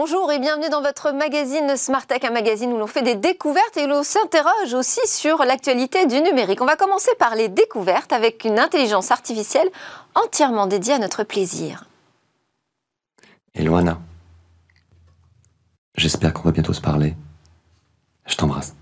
Bonjour et bienvenue dans votre magazine Smart Tech, un magazine où l'on fait des découvertes et où l'on s'interroge aussi sur l'actualité du numérique. On va commencer par les découvertes avec une intelligence artificielle entièrement dédiée à notre plaisir. Hello Anna. J'espère qu'on va bientôt se parler. Je t'embrasse.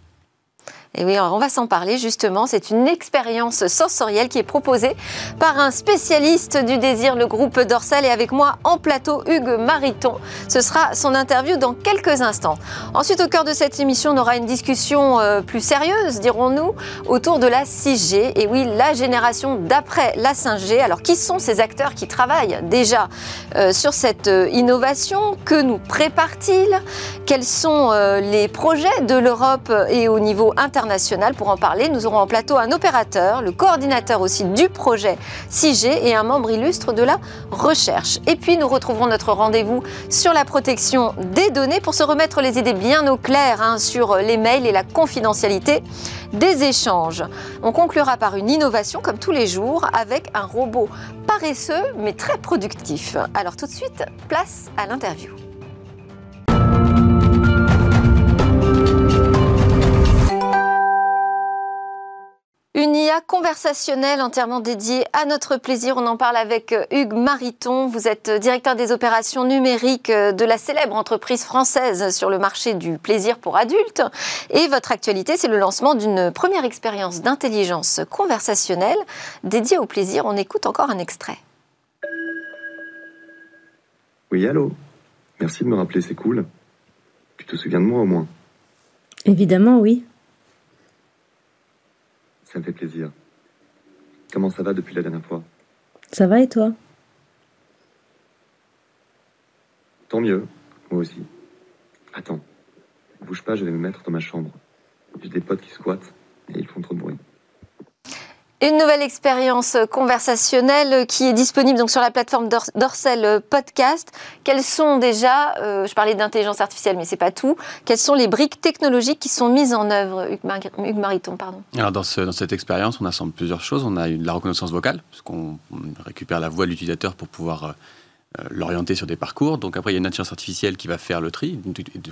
Et oui, on va s'en parler justement. C'est une expérience sensorielle qui est proposée par un spécialiste du désir, le groupe Dorsal. Et avec moi en plateau, Hugues Mariton. Ce sera son interview dans quelques instants. Ensuite, au cœur de cette émission, on aura une discussion euh, plus sérieuse, dirons-nous, autour de la 6G. Et oui, la génération d'après la 5G. Alors, qui sont ces acteurs qui travaillent déjà euh, sur cette euh, innovation? Que nous prépare-t-il? Quels sont les projets de l'Europe et au niveau international pour en parler, nous aurons en plateau un opérateur, le coordinateur aussi du projet 6G et un membre illustre de la recherche. Et puis nous retrouverons notre rendez-vous sur la protection des données pour se remettre les idées bien au clair hein, sur les mails et la confidentialité des échanges. On conclura par une innovation comme tous les jours avec un robot paresseux mais très productif. Alors tout de suite, place à l'interview. Une IA conversationnelle entièrement dédiée à notre plaisir. On en parle avec euh, Hugues Mariton. Vous êtes euh, directeur des opérations numériques euh, de la célèbre entreprise française sur le marché du plaisir pour adultes. Et votre actualité, c'est le lancement d'une première expérience d'intelligence conversationnelle dédiée au plaisir. On écoute encore un extrait. Oui, allô Merci de me rappeler, c'est cool. Tu te souviens de moi au moins? Évidemment, oui. Ça me fait plaisir. Comment ça va depuis la dernière fois? Ça va et toi? Tant mieux, moi aussi. Attends, bouge pas, je vais me mettre dans ma chambre. J'ai des potes qui squattent et ils font trop de bruit. Une nouvelle expérience conversationnelle qui est disponible donc sur la plateforme Dorsel Podcast. Quelles sont déjà, euh, je parlais d'intelligence artificielle, mais c'est pas tout. Quelles sont les briques technologiques qui sont mises en œuvre, Hugues, Mariton, pardon? Alors dans, cette expérience, on assemble plusieurs choses. On a eu de la reconnaissance vocale, puisqu'on récupère la voix de l'utilisateur pour pouvoir euh, l'orienter sur des parcours. Donc après, il y a une intelligence artificielle qui va faire le tri,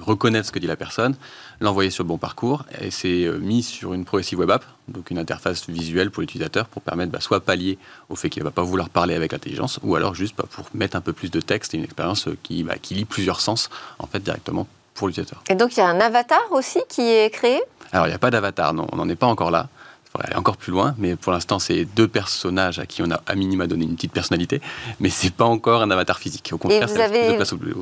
reconnaître ce que dit la personne, l'envoyer sur le bon parcours. Et c'est euh, mis sur une progressive web app, donc une interface visuelle pour l'utilisateur pour permettre bah, soit pallier au fait qu'il ne va pas vouloir parler avec l'intelligence, ou alors juste bah, pour mettre un peu plus de texte et une expérience euh, qui, bah, qui lit plusieurs sens en fait directement pour l'utilisateur. Et donc il y a un avatar aussi qui est créé? Alors il n'y a pas d'avatar, non, on n'en est pas encore là aller encore plus loin, mais pour l'instant, c'est deux personnages à qui on a à minima donné une petite personnalité, mais c'est pas encore un avatar physique. Au contraire, Et vous avez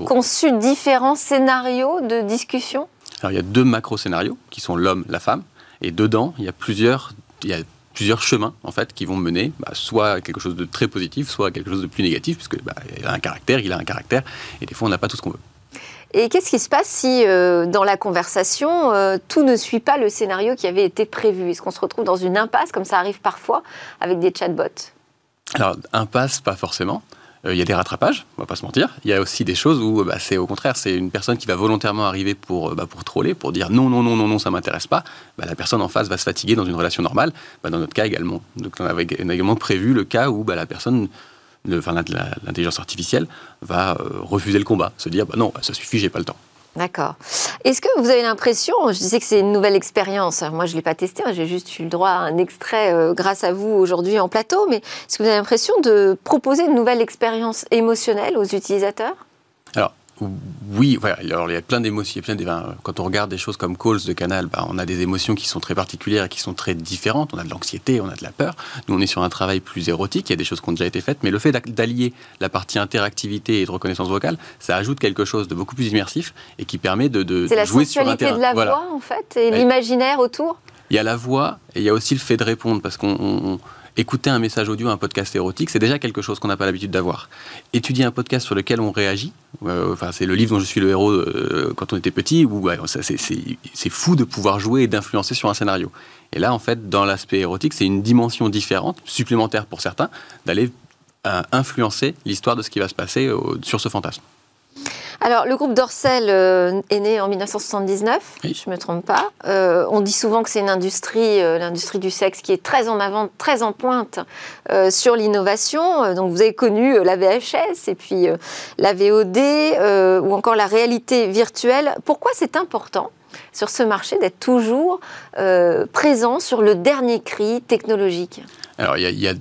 conçu différents scénarios de discussion? Alors, il y a deux macro-scénarios qui sont l'homme, la femme, et dedans, il y a plusieurs, il y a plusieurs chemins en fait qui vont mener bah, soit à quelque chose de très positif, soit à quelque chose de plus négatif, puisque bah, il a un caractère, il a un caractère, et des fois on n'a pas tout ce qu'on veut. Et qu'est-ce qui se passe si, euh, dans la conversation, euh, tout ne suit pas le scénario qui avait été prévu? Est-ce qu'on se retrouve dans une impasse, comme ça arrive parfois, avec des chatbots? Alors, impasse, pas forcément. Euh, il y a des rattrapages, on va pas se mentir. Il y a aussi des choses où bah, c'est au contraire, c'est une personne qui va volontairement arriver pour, bah, pour troller, pour dire non, non, non, non, non, ça m'intéresse pas. Bah, la personne en face va se fatiguer dans une relation normale. dans notre cas également. Donc on avait également prévu le cas où la personne l'intelligence artificielle va euh, refuser le combat, se dire bah non, ça suffit, j'ai pas le temps. D'accord. Est-ce que vous avez l'impression, je disais que c'est une nouvelle expérience, moi je ne l'ai pas testé, hein, j'ai juste eu le droit à un extrait euh, grâce à vous aujourd'hui en plateau, mais est-ce que vous avez l'impression de proposer une nouvelle expérience émotionnelle aux utilisateurs? Oui, alors il y a plein d'émotions. quand on regarde des choses comme Calls de Canal, bah, on a des émotions qui sont très particulières et qui sont très différentes. On a de l'anxiété, on a de la peur. Nous, on est sur un travail plus érotique. Il y a des choses qui ont déjà été faites, mais le fait d'allier la partie interactivité et de reconnaissance vocale, ça ajoute quelque chose de beaucoup plus immersif et qui permet de, de jouer sur C'est la sensualité de la voix, en fait, et l'imaginaire autour? Il y a la voix et il y a aussi le fait de répondre, parce qu'on écouter un message audio, un podcast érotique, c'est déjà quelque chose qu'on n'a pas l'habitude d'avoir. Étudier un podcast sur lequel on réagit, euh, enfin, c'est le livre dont je suis le héros euh, quand on était petit, où c'est fou de pouvoir jouer et d'influencer sur un scénario. Et là, en fait, dans l'aspect érotique, c'est une dimension différente, supplémentaire pour certains, d'aller euh, influencer l'histoire de ce qui va se passer sur ce fantasme. Alors, le groupe Dorsel euh, est né en 1979, Oui. je ne me trompe pas. Euh, on dit souvent que c'est une industrie, euh, l'industrie du sexe, qui est très en avant, très en pointe euh, sur l'innovation. Donc, vous avez connu la VHS et puis la VOD ou encore la réalité virtuelle. Pourquoi c'est important sur ce marché d'être toujours présent sur le dernier cri technologique? Alors, il y, y a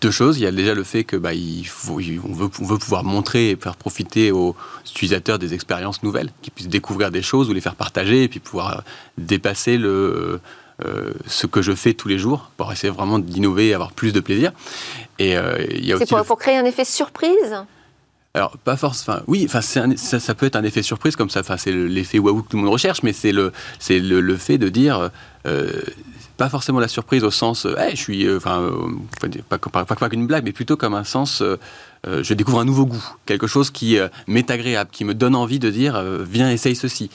deux choses. Il y a déjà le fait que bah, il faut, il- on, veut, on veut pouvoir montrer et faire profiter aux utilisateurs des expériences nouvelles, qu'ils puissent découvrir des choses ou les faire partager et puis pouvoir euh, dépasser le, euh, ce que je fais tous les jours pour essayer vraiment d'innover et avoir plus de plaisir. Et euh, il y a aussi pour, le- pour créer un effet surprise? Alors, pas forcément. Enfin, oui, ça, peut être un effet surprise comme ça. Enfin, c'est le- l'effet waouh que tout le monde recherche, mais c'est le, c'est le, fait de dire. euh, pas forcément la surprise au sens, euh, Hey, je suis, euh, enfin, pas, pas, pas, qu'une blague, mais plutôt comme un sens, je découvre un nouveau goût, quelque chose qui m'est agréable, qui me donne envie de dire, viens, essaye ceci.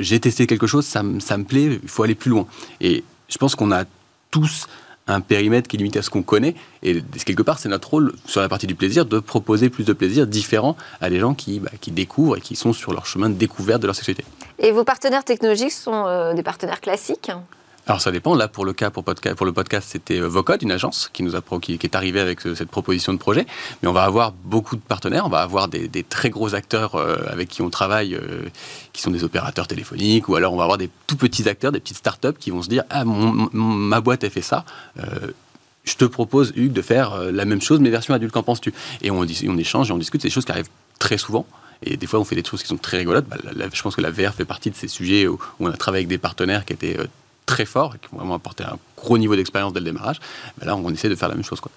J'ai testé quelque chose, ça, ça me plaît, il faut aller plus loin. Et je pense qu'on a tous un périmètre qui est limité à ce qu'on connaît. Et quelque part, c'est notre rôle sur la partie du plaisir de proposer plus de plaisir différent à des gens qui, bah, qui découvrent et qui sont sur leur chemin de découverte de leur sexualité. Et vos partenaires technologiques sont euh, des partenaires classiques? Alors ça dépend. Là, pour le cas, pour, podca- pour le podcast, c'était euh, Vocode, une agence qui nous a qui, est arrivée avec ce- cette proposition de projet. Mais on va avoir beaucoup de partenaires. On va avoir des, très gros acteurs euh, avec qui on travaille, euh, qui sont des opérateurs téléphoniques, ou alors on va avoir des tout petits acteurs, des petites startups qui vont se dire ah ma boîte a fait ça. euh, je te propose, Hugues, de faire euh, la même chose, mais version adulte, qu'en penses-tu? Et on, on échange et on discute. C'est des choses qui arrivent très souvent. Et des fois, on fait des choses qui sont très rigolotes. Bah, je pense que la VR fait partie de ces sujets où, où on a travaillé avec des partenaires qui étaient euh, très forts et qui ont vraiment apporté un gros niveau d'expérience dès le démarrage. Là, on essaie de faire la même chose. Quoi.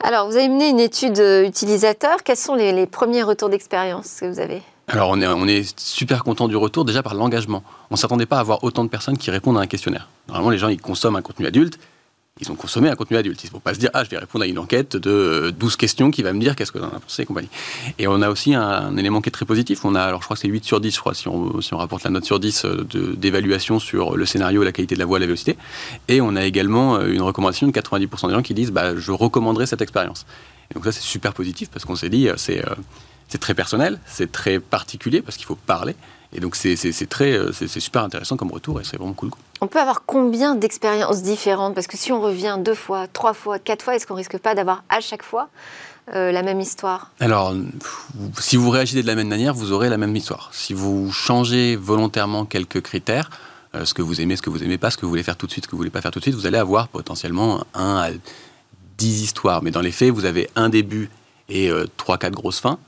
Alors, vous avez mené une étude euh, utilisateur. Quels sont les, les premiers retours d'expérience que vous avez? Alors, on est, on est super content du retour, déjà par l'engagement. On ne s'attendait pas à avoir autant de personnes qui répondent à un questionnaire. Normalement, les gens, ils consomment un contenu adulte. Ils ont consommé un contenu adulte. Il ne faut pas se dire, ah, je vais répondre à une enquête de euh, 12 questions qui va me dire qu'est-ce que j'en ai pensé et compagnie. Et on a aussi un, élément qui est très positif. On a, alors je crois que c'est 8 sur 10, je crois, si on, rapporte la note sur 10 euh, d'évaluation sur le scénario, la qualité de la voix, la vélocité. Et on a également euh, une recommandation de 90% des gens qui disent, bah, je recommanderais cette expérience. Donc ça, c'est super positif parce qu'on s'est dit, euh, euh, c'est très personnel, c'est très particulier parce qu'il faut parler. Et donc c'est très, euh, c'est super intéressant comme retour et c'est vraiment cool. On peut avoir combien d'expériences différentes? Parce que si on revient deux fois, trois fois, quatre fois, est-ce qu'on risque pas d'avoir à chaque fois euh, la même histoire? Alors, si vous réagissez de la même manière, vous aurez la même histoire. Si vous changez volontairement quelques critères, euh, ce que vous aimez, ce que vous aimez pas, ce que vous voulez faire tout de suite, ce que vous voulez pas faire tout de suite, vous allez avoir potentiellement un à dix histoires. Mais dans les faits, vous avez un début et euh, trois, quatre grosses fins.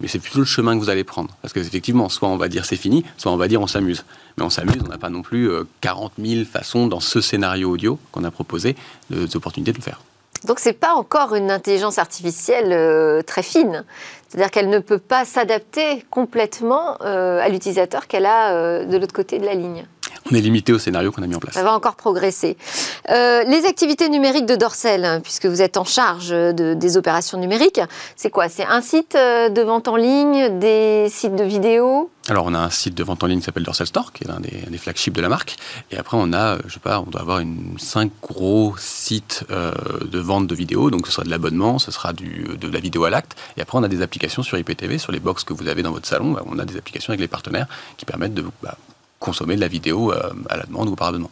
Mais c'est plutôt le chemin que vous allez prendre. Parce que effectivement, soit on va dire c'est fini, soit on va dire on s'amuse. Mais on s'amuse, on n'a pas non plus euh, 40 000 façons dans ce scénario audio qu'on a proposé de- d'opportunités de le faire. Donc c'est pas encore une intelligence artificielle euh, très fine. C'est-à-dire qu'elle ne peut pas s'adapter complètement euh, à l'utilisateur qu'elle a euh, de l'autre côté de la ligne. On est limité au scénario qu'on a mis en place. Ça va encore progresser. Euh, les activités numériques de Dorsel, hein, puisque vous êtes en charge de- des opérations numériques, c'est quoi? C'est un site euh, de vente en ligne, des sites de vidéos? Alors, on a un site de vente en ligne qui s'appelle Dorsal Store, qui est l'un des, des flagships de la marque. Et après, on a, euh, je sais pas, on doit avoir une, cinq gros sites euh, de vente de vidéos. Donc, ce sera de l'abonnement, ce sera du, de la vidéo à l'acte. Et après, on a des applications sur IPTV, sur les box que vous avez dans votre salon. Bah, on a des applications avec les partenaires qui permettent de bah, consommer de la vidéo euh, à la demande ou par abonnement.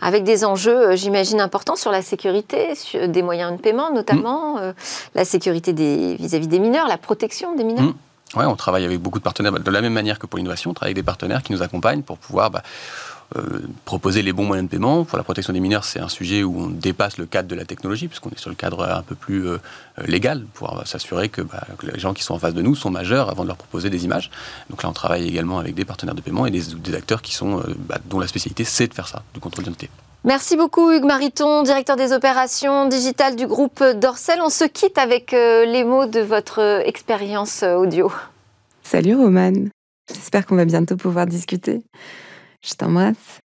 avec des enjeux, euh, j'imagine, importants sur la sécurité, sur des moyens de paiement notamment, euh, la sécurité des- vis-à-vis des mineurs, la protection des mineurs. Mm. Ouais, on travaille avec beaucoup de partenaires. De la même manière que pour l'innovation, on travaille avec des partenaires qui nous accompagnent pour pouvoir bah, euh, proposer les bons moyens de paiement. Pour la protection des mineurs, c'est un sujet où on dépasse le cadre de la technologie, puisqu'on est sur le cadre un peu plus euh, légal, pour s'assurer que, bah, que les gens qui sont en face de nous sont majeurs avant de leur proposer des images. Donc là, on travaille également avec des partenaires de paiement et des, des acteurs qui sont, euh, bah, dont la spécialité, c'est de faire ça, du contrôle d'identité. Merci beaucoup Hugues Mariton, directeur des opérations digitales du groupe Dorsel. On se quitte avec les mots de votre expérience audio. Salut Romane. J'espère qu'on va bientôt pouvoir discuter. Je t'embrasse.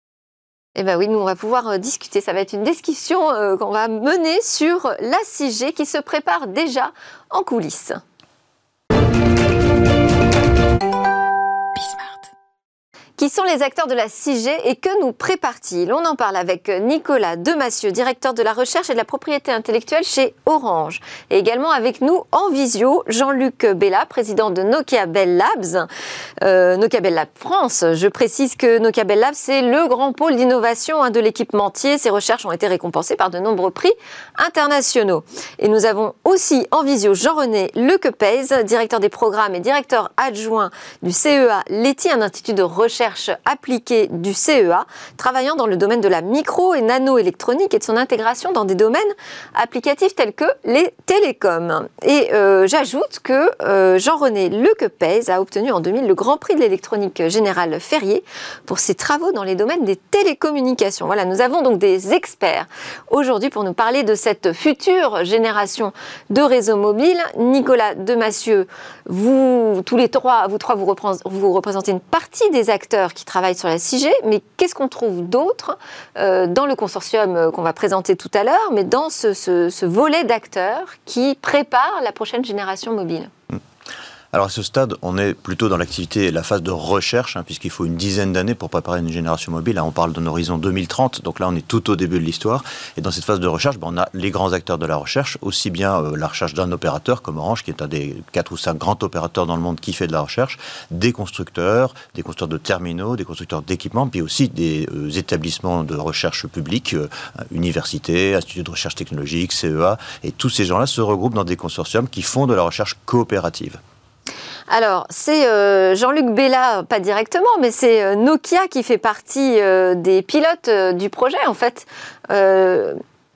Eh bien oui, nous on va pouvoir euh, discuter. Ça va être une discussion euh, qu'on va mener sur la 6G qui se prépare déjà en coulisses. Qui sont les acteurs de la 6G et que nous prépare-t-il? On en parle avec Nicolas Demassieux, directeur de la recherche et de la propriété intellectuelle chez Orange. Et également avec nous en visio, Jean-Luc Bella, président de Nokia Bell Labs. Euh, Nokia Bell Labs France, je précise que Nokia Bell Labs, c'est le grand pôle d'innovation hein, de l'équipementier. Ses recherches ont été récompensées par de nombreux prix internationaux. Et nous avons aussi en visio Jean-René Lequepez, directeur des programmes et directeur adjoint du CEA Leti, un institut de recherche appliquée du CEA, travaillant dans le domaine de la micro et nanoélectronique et de son intégration dans des domaines applicatifs tels que les télécoms. Et euh, j'ajoute que euh, Jean-René Lequepez a obtenu en 2000 le Grand Prix de l'électronique générale Ferrier pour ses travaux dans les domaines des télécommunications. Voilà, nous avons donc des experts aujourd'hui pour nous parler de cette future génération de réseaux mobiles. Nicolas Demassieux, vous tous les trois, vous trois, vous représentez une partie des acteurs qui travaillent sur la 6G, mais qu'est-ce qu'on trouve d'autre euh, dans le consortium euh, qu'on va présenter tout à l'heure, mais dans ce, volet d'acteurs qui prépare la prochaine génération mobile? Alors à ce stade, on est plutôt dans l'activité la phase de recherche, hein, puisqu'il faut une dizaine d'années pour préparer une génération mobile. Là, on parle d'un horizon 2030, donc là, on est tout au début de l'histoire. Et dans cette phase de recherche, ben, on a les grands acteurs de la recherche, aussi bien euh, la recherche d'un opérateur comme Orange, qui est un des quatre ou cinq grands opérateurs dans le monde qui fait de la recherche, des constructeurs, des constructeurs de terminaux, des constructeurs d'équipements, puis aussi des euh, établissements de recherche publics, euh, universités, instituts de recherche technologique, CEA, et tous ces gens-là se regroupent dans des consortiums qui font de la recherche coopérative. Alors, c'est euh, Jean-Luc Bella, pas directement, mais c'est euh, Nokia qui fait partie euh, des pilotes du projet, en fait.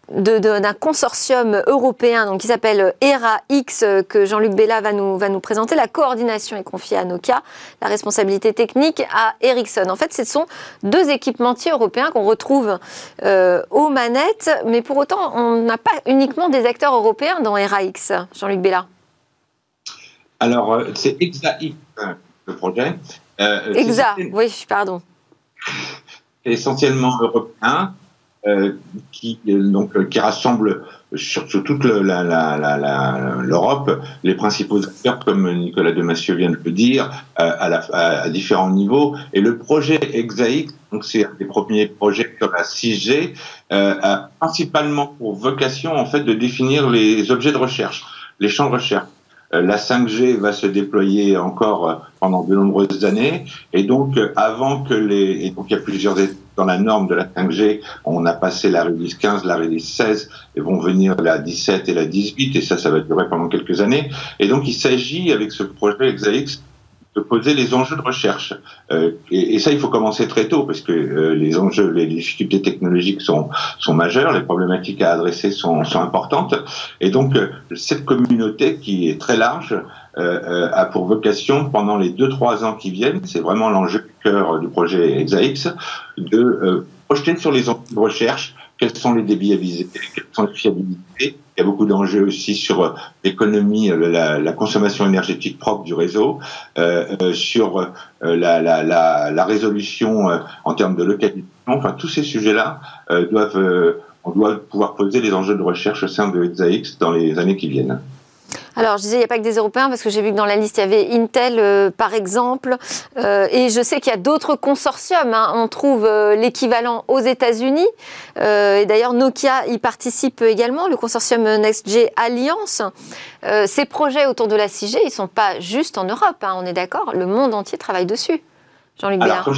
d'un consortium européen qui s'appelle ERA-X que Jean-Luc Bella va nous, va nous présenter. La coordination est confiée à Nokia, la responsabilité technique à Ericsson. En fait, ce sont deux équipementiers européens qu'on retrouve aux manettes, mais pour autant, on n'a pas uniquement des acteurs européens dans ERA-X, Jean-Luc Bella. Alors, euh, c'est EXA-X, le projet. Euh, EXA, oui, pardon. Essentiellement européen, euh, qui, donc, qui rassemble sur, toute l'Europe les principaux acteurs, comme Nicolas Demassieux vient de le dire, à, différents niveaux. Et le projet EXA-X, donc c'est un des premiers projets sur la 6G, a principalement pour vocation en fait de définir les objets de recherche, les champs de recherche. Euh, la 5G va se déployer encore euh, pendant de nombreuses années. Et donc, euh, avant que les... Et donc, il y a plusieurs dans la norme de la 5G, on a passé la release 15, la release 16, et vont venir la 17 et la 18, et ça, ça va durer pendant quelques années. Et donc, il s'agit, avec ce projet ExaX, de poser les enjeux de recherche. Euh, et, et, ça, il faut commencer très tôt parce que euh, les enjeux, les difficultés technologiques sont, sont majeures, les problématiques à adresser sont, sont importantes. Et donc, euh, cette communauté qui est très large euh, a pour vocation, pendant les deux trois ans qui viennent, c'est vraiment l'enjeu cœur du projet ExaX, de projeter sur les enjeux de recherche quels sont les débits à viser, quelles sont les fiabilités. Il y a beaucoup d'enjeux aussi sur euh, l'économie, euh, la, consommation énergétique propre du réseau, euh, sur la, résolution en termes de localisation. Enfin, tous ces sujets-là doivent, on doit pouvoir poser les enjeux de recherche au sein de ExaX dans les années qui viennent. Alors, je disais, il n'y a pas que des Européens, parce que j'ai vu que dans la liste, il y avait Intel, euh, par exemple. Euh, et je sais qu'il y a d'autres consortiums. Hein. On trouve euh, l'équivalent aux États-Unis. et d'ailleurs, Nokia y participe également, le consortium NextG Alliance. ces projets autour de la 6G, ils ne sont pas juste en Europe, hein, on est d'accord. Le monde entier travaille dessus. Jean-Luc Billard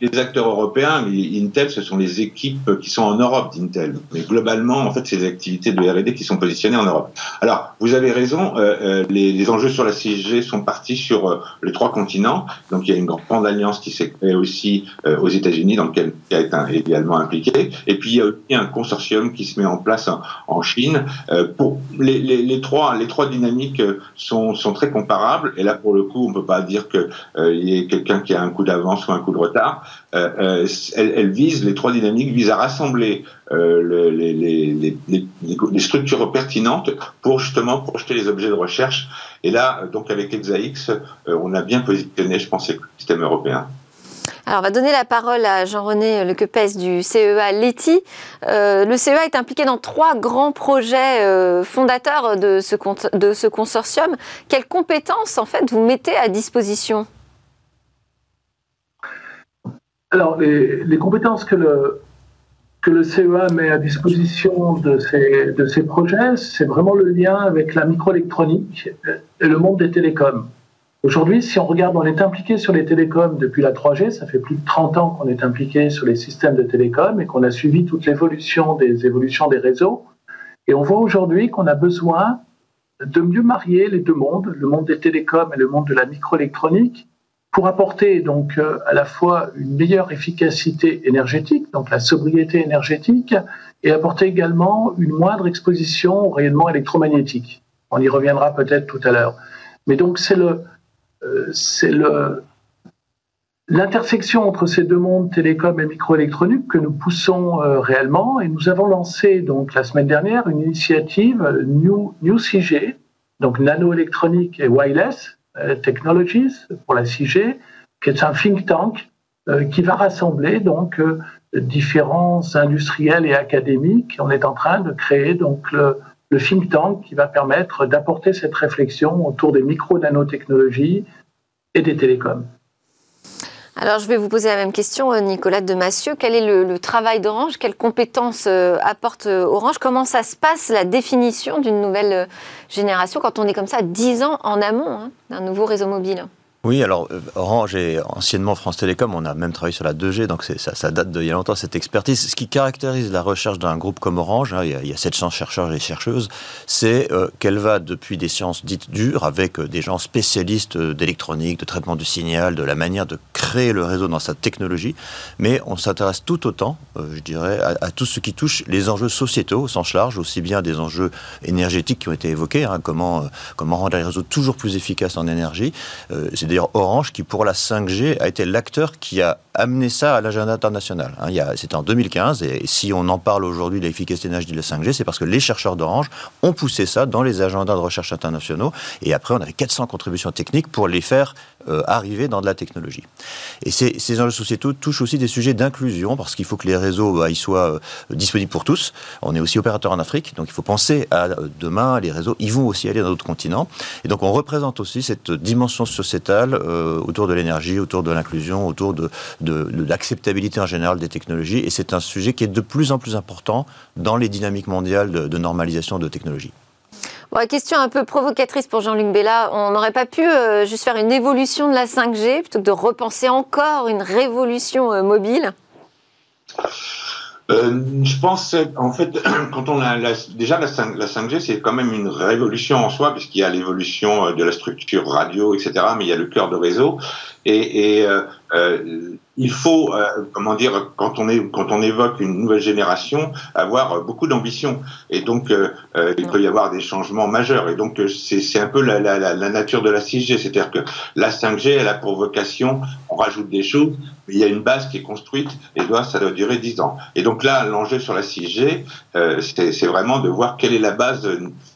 les acteurs européens, Intel, ce sont les équipes qui sont en Europe d'Intel. Mais globalement, en fait, c'est des activités de R&D qui sont positionnées en Europe. Alors, vous avez raison, euh, euh les, les, enjeux sur la 6G sont partis sur euh, les trois continents. Donc, il y a une grande alliance qui s'est créée aussi euh, aux États-Unis, dans lequel qui a été également impliqué. Et puis, il y a aussi un consortium qui se met en place en, en Chine. pour les, les, les, trois, les trois dynamiques sont, sont très comparables. Et là, pour le coup, on peut pas dire qu'il y ait quelqu'un qui a un coup d'avance ou un coup de retard. Euh, euh, elle, vise, les trois dynamiques visent à rassembler euh, les, structures pertinentes pour justement projeter les objets de recherche. Et là, donc avec ExaX, on a bien positionné, je pense, l'écosystème européen. Alors, on va donner la parole à Jean-René Lequepès du CEA Leti. Le CEA est impliqué dans trois grands projets fondateurs de ce, de ce consortium. Quelles compétences, en fait, vous mettez à disposition? Alors, les, compétences que le, que le CEA met à disposition de ces, de ces projets, c'est vraiment le lien avec la microélectronique et le monde des télécoms. Aujourd'hui, si on regarde, on est impliqué sur les télécoms depuis la 3G, ça fait plus de 30 ans qu'on est impliqué sur les systèmes de télécoms et qu'on a suivi toute l'évolution des évolutions des réseaux. Et on voit aujourd'hui qu'on a besoin de mieux marier les deux mondes, le monde des télécoms et le monde de la microélectronique, pour apporter donc euh, à la fois une meilleure efficacité énergétique, donc la sobriété énergétique, et apporter également une moindre exposition au rayonnement électromagnétique. On y reviendra peut-être tout à l'heure. Mais donc c'est le, euh, c'est le, l'intersection entre ces deux mondes, télécom et microélectronique, que nous poussons euh, réellement. Et nous avons lancé donc la semaine dernière une initiative New, New CG, donc nanoélectronique et wireless, Technologies pour la 6G, qui est un think tank euh, qui va rassembler donc euh, différents industriels et académiques. On est en train de créer donc le, le think tank qui va permettre d'apporter cette réflexion autour des micro-nanotechnologies et des télécoms. Alors, je vais vous poser la même question, Nicolas de Massieu. Quel est le, travail d'Orange? Quelles compétences euh, apporte Orange? Comment ça se passe, la définition d'une nouvelle génération, quand on est comme ça 10 ans en amont hein, d'un nouveau réseau mobile? Oui, alors euh, Orange et anciennement France Télécom, on a même travaillé sur la 2G, donc ça, date d'il y a longtemps cette expertise. Ce qui caractérise la recherche d'un groupe comme Orange, hein, il, y a, il, y a, 700 chercheurs et chercheuses, c'est euh, qu'elle va depuis des sciences dites dures, avec euh, des gens spécialistes d'électronique, de traitement du signal, de la manière de créer le réseau dans sa technologie, mais on s'intéresse tout autant, je dirais, à, à, tout ce qui touche les enjeux sociétaux au sens large, aussi bien des enjeux énergétiques qui ont été évoqués, hein, comment, comment rendre les réseaux toujours plus efficaces en énergie. c'est Orange qui, pour la 5G, a été l'acteur qui a amené ça à l'agenda international. Hein, C'était en 2015, et si on en parle aujourd'hui de l'efficacité énergétique de la 5G, c'est parce que les chercheurs d'Orange ont poussé ça dans les agendas de recherche internationaux, et après on avait 400 contributions techniques pour les faire euh, arriver dans de la technologie. Et ces, enjeux sociétaux touchent aussi des sujets d'inclusion, parce qu'il faut que les réseaux bah, soient euh, disponibles pour tous. On est aussi opérateur en Afrique, donc il faut penser à euh, demain, les réseaux, ils vont aussi aller dans d'autres continents. Et donc on représente aussi cette dimension sociétale autour de l'énergie, autour de l'inclusion, autour de l'acceptabilité en général des technologies. Et c'est un sujet qui est de plus en plus important dans les dynamiques mondiales de, de normalisation de technologies. Bon, question un peu provocatrice pour Jean-Luc Bella. On n'aurait pas pu euh, juste faire une évolution de la 5G plutôt que de repenser encore une révolution euh, mobile? Euh, je pense, en fait, quand on a la, déjà la, 5, la 5G, c'est quand même une révolution en soi, puisqu'il y a l'évolution de la structure radio, etc., mais il y a le cœur de réseau. Et, euh, il faut, euh, comment dire, quand on, évoque une nouvelle génération, avoir beaucoup d'ambition. Et donc, euh, il peut y avoir des changements majeurs. Et donc, c'est un peu la, nature de la 6G. C'est-à-dire que la 5G, elle a pour vocation, on rajoute des choses, mais il y a une base qui est construite et ça doit durer 10 ans. Et donc là, l'enjeu sur la 6G, euh, c'est vraiment de voir quelle est la base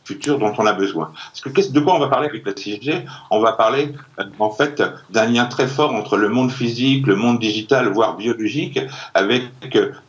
future dont on a besoin. Parce que de quoi on va parler avec la 6G On va parler, en fait, d'un lien très fort entre le monde physique, le monde digital, voire biologique, avec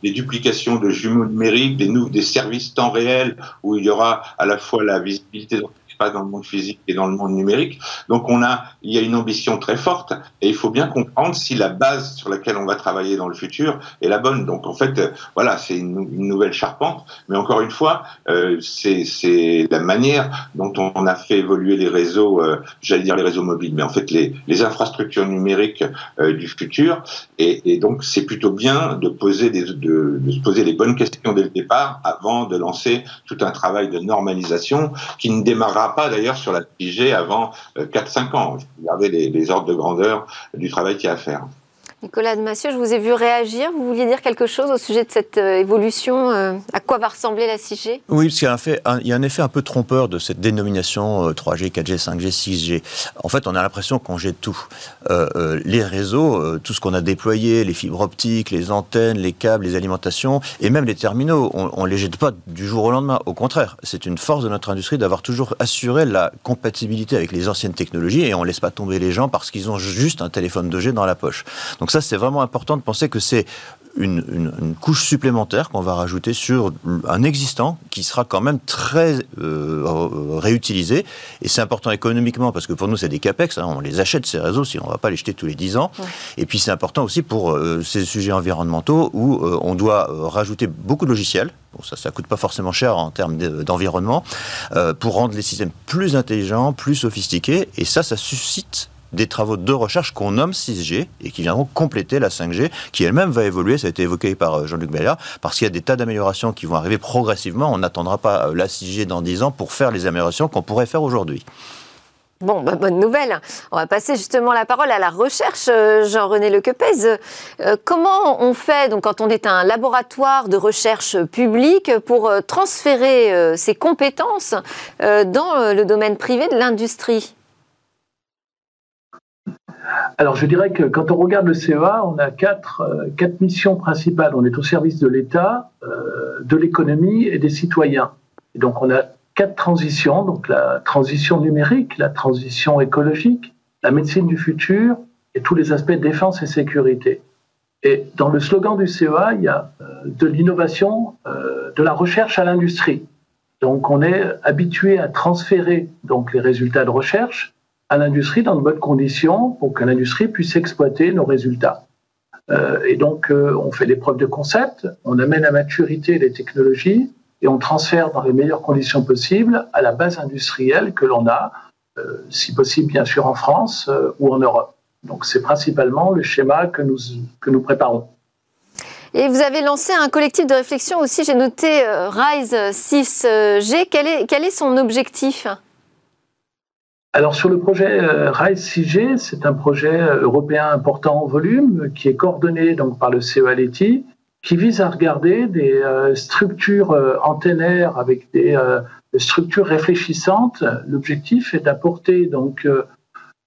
des duplications de jumeaux numériques, des, des services temps réel où il y aura à la fois la visibilité pas dans le monde physique et dans le monde numérique. Donc on a, il y a une ambition très forte et il faut bien comprendre si la base sur laquelle on va travailler dans le futur est la bonne. Donc en fait, euh, voilà, c'est une, nouvelle charpente. Mais encore une fois, euh, c'est la manière dont on a fait évoluer les réseaux, euh, j'allais dire les réseaux mobiles, mais en fait les, les infrastructures numériques euh, du futur. Et, et donc c'est plutôt bien de poser des, de, de se poser les bonnes questions dès le départ avant de lancer tout un travail de normalisation qui ne démarrera pas d'ailleurs sur la 6G avant 4-5 ans. Regardez les, les ordres de grandeur du travail qu'il y a à faire. Nicolas de Massieu, je vous ai vu réagir. Vous vouliez dire quelque chose au sujet de cette euh, évolution euh, À quoi va ressembler la 6G Oui, parce qu'il y a, un il y a un effet un peu trompeur de cette dénomination euh, 3G, 4G, 5G, 6G. En fait, on a l'impression qu'on jette tout. Euh, les réseaux, tout ce qu'on a déployé, les fibres optiques, les antennes, les câbles, les alimentations, et même les terminaux, on ne les jette pas du jour au lendemain. Au contraire, c'est une force de notre industrie d'avoir toujours assuré la compatibilité avec les anciennes technologies, et on ne laisse pas tomber les gens parce qu'ils ont juste un téléphone 2G dans la poche. Donc ça, c'est vraiment important de penser que c'est une, une, couche supplémentaire qu'on va rajouter sur un existant qui sera quand même très euh, réutilisé. Et c'est important économiquement parce que pour nous, c'est des capex. Hein, on les achète ces réseaux, si on ne va pas les jeter tous les 10 ans. Et puis c'est important aussi pour euh, ces sujets environnementaux où euh, on doit rajouter beaucoup de logiciels. Bon, ça, ça coûte pas forcément cher en termes d'environnement, pour rendre les systèmes plus intelligents, plus sophistiqués. Et ça, ça suscite des travaux de recherche qu'on nomme 6G et qui viendront compléter la 5G, qui elle-même va évoluer, ça a été évoqué par euh, Jean-Luc Bayard, parce qu'il y a des tas d'améliorations qui vont arriver progressivement. On n'attendra pas euh, la 6G dans 10 ans pour faire les améliorations qu'on pourrait faire aujourd'hui. Bon, bah, bonne nouvelle. On va passer justement la parole à la recherche, euh, Jean-René Lequepez. comment on fait, donc, quand on est un laboratoire de recherche publique, pour transférer ses compétences dans le domaine privé de l'industrie? Alors je dirais que quand on regarde le CEA, on a quatre, euh, quatre missions principales. On est au service de l'État, euh, de l'économie et des citoyens. Et donc on a quatre transitions, donc la transition numérique, la transition écologique, la médecine du futur et tous les aspects défense et sécurité. Et dans le slogan du CEA, il y a euh, de l'innovation, de la recherche à l'industrie. Donc on est habitué à transférer donc les résultats de recherche à l'industrie dans de bonnes conditions pour que l'industrie puisse exploiter nos résultats. Euh, et donc, euh, on fait des preuves de concept, on amène à maturité les technologies et on transfère dans les meilleures conditions possibles à la base industrielle que l'on a, euh, si possible bien sûr en France ou en Europe. Donc, c'est principalement le schéma que nous, que nous préparons. Et vous avez lancé un collectif de réflexion aussi, j'ai noté RISE 6G. Quel est, quel est son objectif? Alors sur le projet euh, RISE 6G, c'est un projet euh, européen important en volume qui est coordonné donc par le CEALETI, qui vise à regarder des euh, structures antennaires avec des structures réfléchissantes. L'objectif est d'apporter donc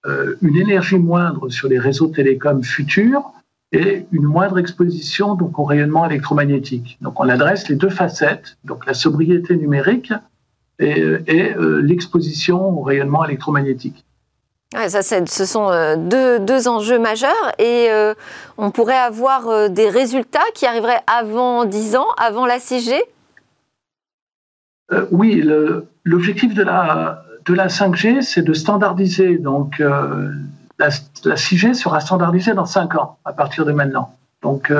une énergie moindre sur les réseaux télécoms futurs et une moindre exposition donc au rayonnement électromagnétique. Donc on adresse les deux facettes, donc la sobriété numérique et, euh, l'exposition au rayonnement électromagnétique. ça, ce sont euh, deux, deux, enjeux majeurs et euh, on pourrait avoir des résultats qui arriveraient avant 10 ans, avant la 6G Oui, l'objectif de la, de la 5G, c'est de standardiser. Donc, la, la, 6G sera standardisée dans 5 ans, à partir de maintenant. Donc,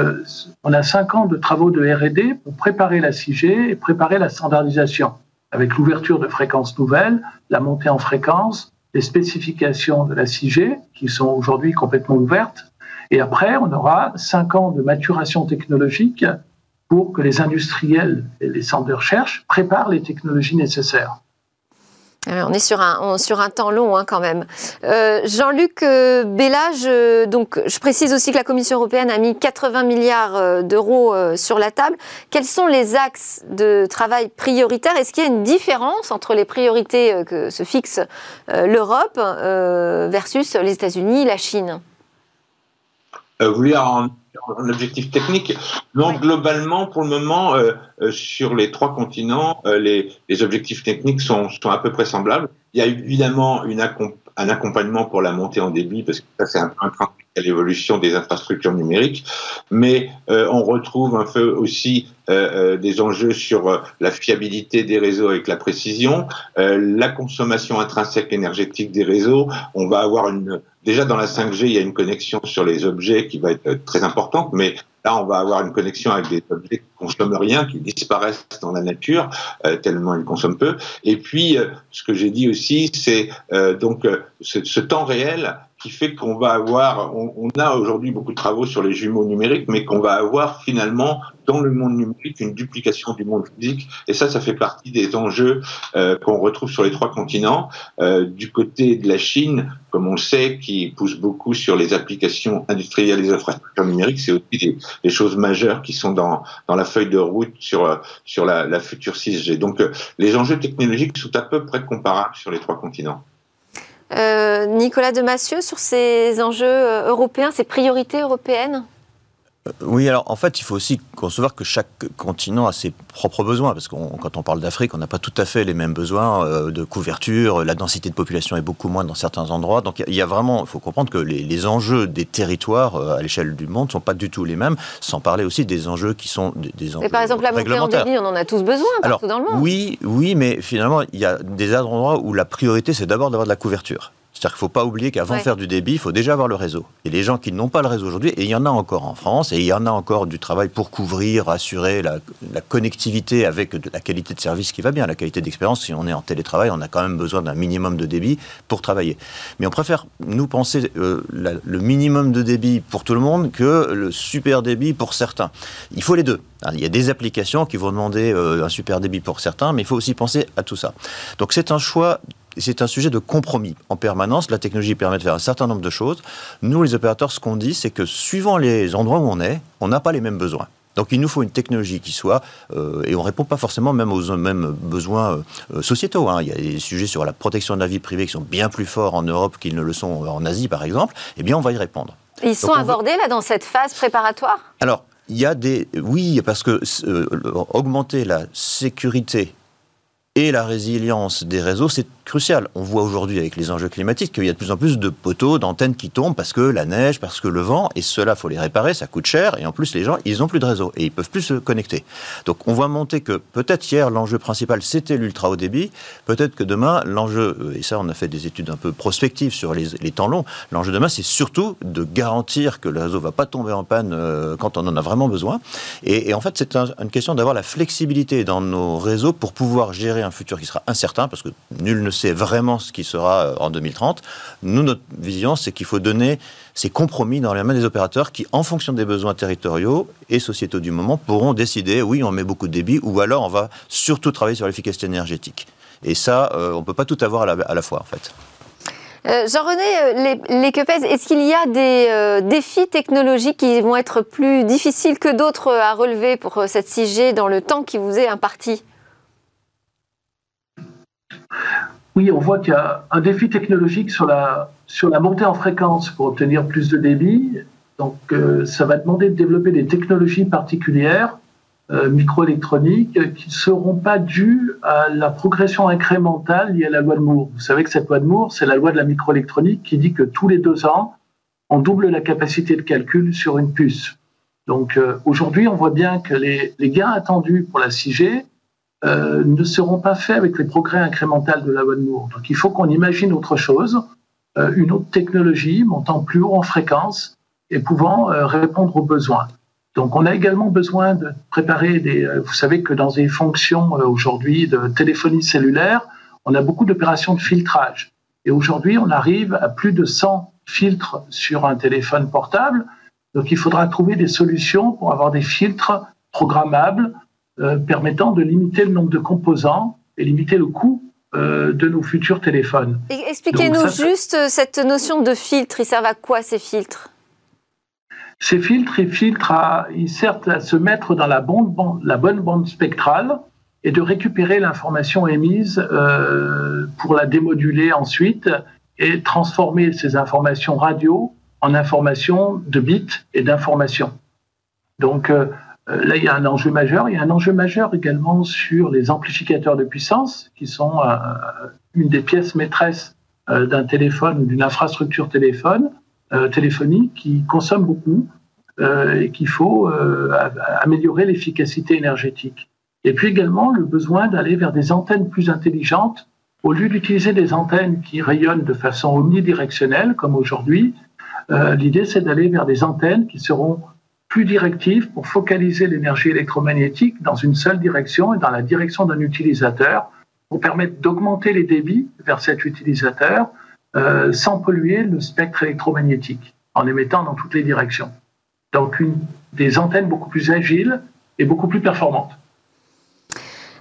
on a 5 ans de travaux de RD pour préparer la 6G et préparer la standardisation avec l'ouverture de fréquences nouvelles, la montée en fréquence, les spécifications de la 6G qui sont aujourd'hui complètement ouvertes. Et après, on aura cinq ans de maturation technologique pour que les industriels et les centres de recherche préparent les technologies nécessaires on est sur un, temps long hein, quand même. Euh, Jean-Luc euh, Bellage, donc, je précise aussi que la Commission européenne a mis 80 milliards euh, d'euros sur la table. Quels sont les axes de travail prioritaires? Est-ce qu'il y a une différence entre les priorités que se fixe l'Europe versus les États-Unis, la Chine? Un objectif technique. Non, globalement, pour le moment, euh, euh, sur les trois continents, euh, les, les, objectifs techniques sont, sont, à peu près semblables. Il y a évidemment une un accompagnement pour la montée en débit, parce que ça, c'est un, un à l'évolution des infrastructures numériques, mais on retrouve un peu aussi des enjeux sur la fiabilité des réseaux avec la précision, la consommation intrinsèque énergétique des réseaux. On va avoir une Déjà dans la 5G, il y a une connexion sur les objets qui va être très importante, mais là, on va avoir une connexion avec des objets qui consomment rien, qui disparaissent dans la nature euh, tellement ils consomment peu. Et puis, euh, ce que j'ai dit aussi, c'est euh, donc ce, temps réel qui fait qu'on va avoir, on, on a aujourd'hui beaucoup de travaux sur les jumeaux numériques, mais qu'on va avoir finalement dans le monde numérique une duplication du monde physique. Et ça, ça fait partie des enjeux euh, qu'on retrouve sur les trois continents. Euh, du côté de la Chine, comme on le sait, qui pousse beaucoup sur les applications industrielles et les infrastructures numériques, c'est aussi des, des, choses majeures qui sont dans, dans la feuille de route sur, sur la, la future 6G. Donc euh, les enjeux technologiques sont à peu près comparables sur les trois continents. Euh, Nicolas Demassieux, sur ces enjeux euh, européens, ces priorités européennes? Oui, alors en fait, il faut aussi concevoir que chaque continent a ses propres besoins, parce que quand on parle d'Afrique, on n'a pas tout à fait les mêmes besoins euh, de couverture, la densité de population est beaucoup moins dans certains endroits, donc il y, a vraiment, il faut comprendre que les, enjeux des territoires euh, à l'échelle du monde ne sont pas du tout les mêmes, sans parler aussi des enjeux qui sont des, enjeux par exemple, la montée en débit, on en a tous besoin partout dans le monde. Oui, oui, mais finalement, il y a des endroits où la priorité, c'est d'abord d'avoir de la couverture. C'est-à-dire qu'il ne faut pas oublier qu'avant de faire du débit, il faut déjà avoir le réseau. Et les gens qui n'ont pas le réseau aujourd'hui, et il y en a encore en France, et il y en a encore du travail pour couvrir, assurer la, connectivité avec la qualité de service qui va bien, la qualité d'expérience. Si on est en télétravail, on a quand même besoin d'un minimum de débit pour travailler. Mais on préfère, nous, penser euh, le minimum de débit pour tout le monde que le super débit pour certains. Il faut les deux. Il y a des applications qui vont demander euh, un super débit pour certains, mais il faut aussi penser à tout ça. Donc c'est un choix c'est un sujet de compromis en permanence. La technologie permet de faire un certain nombre de choses. Nous, les opérateurs, ce qu'on dit, c'est que suivant les endroits où on est, on n'a pas les mêmes besoins. Donc il nous faut une technologie qui soit, euh, et on ne répond pas forcément même aux mêmes besoins euh, sociétaux. Hein. Il y a des sujets sur la protection de la vie privée qui sont bien plus forts en Europe qu'ils ne le sont en Asie, par exemple. Eh bien, on va y répondre. Ils sont abordés là dans cette phase préparatoire? Alors, il y a des... Oui, parce que euh, augmenter la sécurité et la résilience des réseaux, c'est crucial. On voit aujourd'hui avec les enjeux climatiques qu'il y a de plus en plus de poteaux, d'antennes qui tombent parce que la neige, parce que le vent, et cela, faut les réparer, ça coûte cher, et en plus, les gens, ils n'ont plus de réseau, et ils peuvent plus se connecter. Donc, on voit monter que peut-être hier, l'enjeu principal, c'était l'ultra haut débit, peut-être que demain, l'enjeu, euh, et ça, on a fait des études un peu prospectives sur les, temps longs, l'enjeu demain, c'est surtout de garantir que le réseau va pas tomber en panne euh, quand on en a vraiment besoin. Et, en fait, c'est une question d'avoir la flexibilité dans nos réseaux pour pouvoir gérer un futur qui sera incertain, parce que nul ne sait vraiment ce qui sera euh, en 2030. Nous, notre vision, c'est qu'il faut donner ces compromis dans les mains des opérateurs qui, en fonction des besoins territoriaux et sociétaux du moment, pourront décider, oui, on met beaucoup de débit, ou alors on va surtout travailler sur l'efficacité énergétique. Et ça, euh, on ne peut pas tout avoir à la, fois, en fait. Euh, Jean-René, les, les est-ce qu'il y a des défis technologiques qui vont être plus difficiles que d'autres à relever pour cette 6G dans le temps qui vous est imparti? Oui, on voit qu'il y a un défi technologique sur la, sur la montée en fréquence pour obtenir plus de débit. Donc, euh, ça va demander de développer des technologies particulières, euh, microélectroniques, qui ne seront pas dues à la progression incrémentale liée à la loi de Moore. Vous savez que cette loi de Moore, c'est la loi de la microélectronique qui dit que tous les deux ans, on double la capacité de calcul sur une puce. Donc, euh, aujourd'hui, on voit bien que les, les gains attendus pour la 6G euh, ne seront pas faits avec les progrès incrémentaux de la loi de. Donc il faut qu'on imagine autre chose, euh, une autre technologie montant plus haut en fréquence et pouvant euh, répondre aux besoins. Donc on a également besoin de préparer des... Vous savez que dans des fonctions aujourd'hui de téléphonie cellulaire, on a beaucoup d'opérations de filtrage. Et aujourd'hui, on arrive à plus de 100 filtres sur un téléphone portable. Donc il faudra trouver des solutions pour avoir des filtres programmables euh, permettant de limiter le nombre de composants et limiter le coût euh, de nos futurs téléphones. Expliquez-nous juste euh, cette notion de filtre. Ils servent à quoi ces filtres? Ces filtres, ils, filtrent à, ils servent à se mettre dans la, bande, la bonne bande spectrale et de récupérer l'information émise pour la démoduler ensuite et transformer ces informations radio en informations de bits et d'informations. Donc, euh, là, il y a un enjeu majeur. Il y a un enjeu majeur également sur les amplificateurs de puissance, qui sont euh, une des pièces maîtresses euh, d'un téléphone d'une infrastructure téléphonique qui consomme beaucoup et qu'il faut améliorer l'efficacité énergétique. Et puis également le besoin d'aller vers des antennes plus intelligentes. Au lieu d'utiliser des antennes qui rayonnent de façon omnidirectionnelle, comme aujourd'hui, l'idée c'est d'aller vers des antennes qui seront plus directive pour focaliser l'énergie électromagnétique dans une seule direction et dans la direction d'un utilisateur pour permettre d'augmenter les débits vers cet utilisateur euh, sans polluer le spectre électromagnétique en émettant dans toutes les directions. Donc des antennes beaucoup plus agiles et beaucoup plus performantes.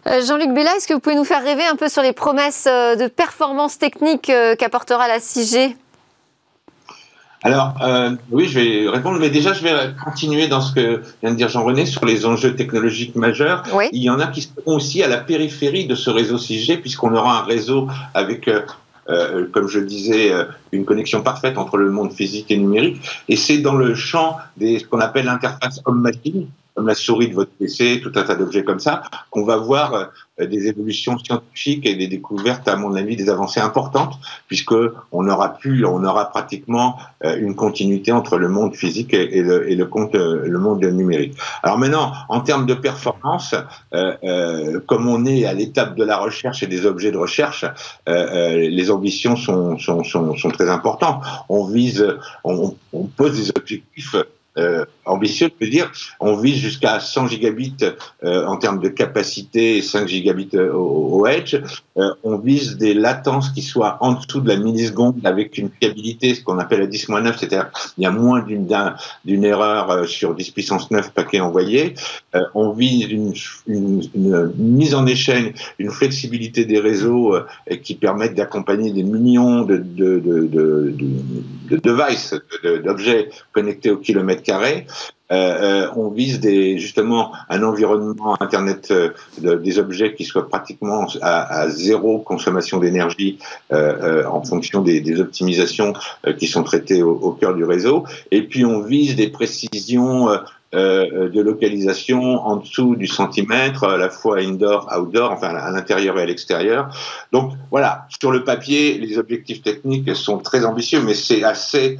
Euh, Jean-Luc Bella, est-ce que vous pouvez nous faire rêver un peu sur les promesses euh, de performance technique qu'apportera la 6G alors, euh, oui, je vais répondre, mais déjà, je vais continuer dans ce que vient de dire Jean-René sur les enjeux technologiques majeurs. Il y en a qui seront aussi à la périphérie de ce réseau 6G, puisqu'on aura un réseau avec euh, euh, comme je disais, euh, une connexion parfaite entre le monde physique et numérique. Et c'est dans le champ des ce qu'on appelle l'interface homme-machine, comme la souris de votre PC, tout un tas d'objets comme ça, qu'on va voir euh, des évolutions scientifiques et des découvertes, à mon avis, des avancées importantes, puisque on aura pu, on aura pratiquement euh, une continuité entre le monde physique et, le, et le, compte, euh, le monde numérique. Alors maintenant, en termes de performance, euh, comme on est à l'étape de la recherche et des objets de recherche, les ambitions sont, sont, sont, sont, très importantes. On vise, on, on pose des objectifs euh, ambitieux de dire on vise jusqu'à 100 gigabits euh, en termes de capacité et 5 gigabits euh, au, edge. Euh, on vise des latences qui soient en dessous de la milliseconde avec une fiabilité, ce qu'on appelle la 10-9, c'est-à-dire il y a moins d'une erreur sur 10 puissance 9 paquets envoyés. on vise une, une, une, mise en échelle, une flexibilité des réseaux qui permettent d'accompagner des millions de, de, de, de, de devices, d'objets connectés au kilomètre carré. Euh, euh, on vise des, justement un environnement Internet euh, des objets qui soit pratiquement à, zéro consommation d'énergie en fonction des, optimisations qui sont traitées au, au, cœur du réseau. Et puis on vise des précisions de localisation en dessous du centimètre, à la fois indoor, outdoor, enfin à l'intérieur et à l'extérieur. Donc voilà, sur le papier, les objectifs techniques sont très ambitieux, mais c'est assez,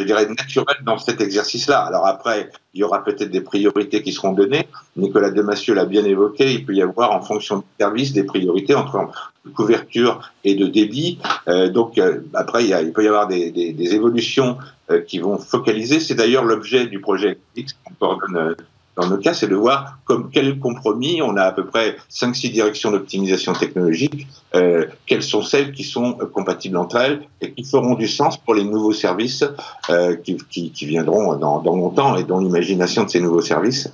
je dirais, naturel dans cet exercice-là. Alors après, il y aura peut-être des priorités qui seront données. Nicolas Demassieux l'a bien évoqué, il peut y avoir en fonction du service des priorités entre couverture et de débit. Euh, donc euh, après, il, peut y avoir des, évolutions euh, qui vont focaliser. C'est d'ailleurs l'objet du projet X qu'on coordonne dans nos cas, c'est de voir comme quel compromis. On a à peu près 5-6 directions d'optimisation technologique. Euh, quelles sont celles qui sont compatibles entre elles et qui feront du sens pour les nouveaux services euh, qui, viendront dans, dans longtemps et dont l'imagination de ces nouveaux services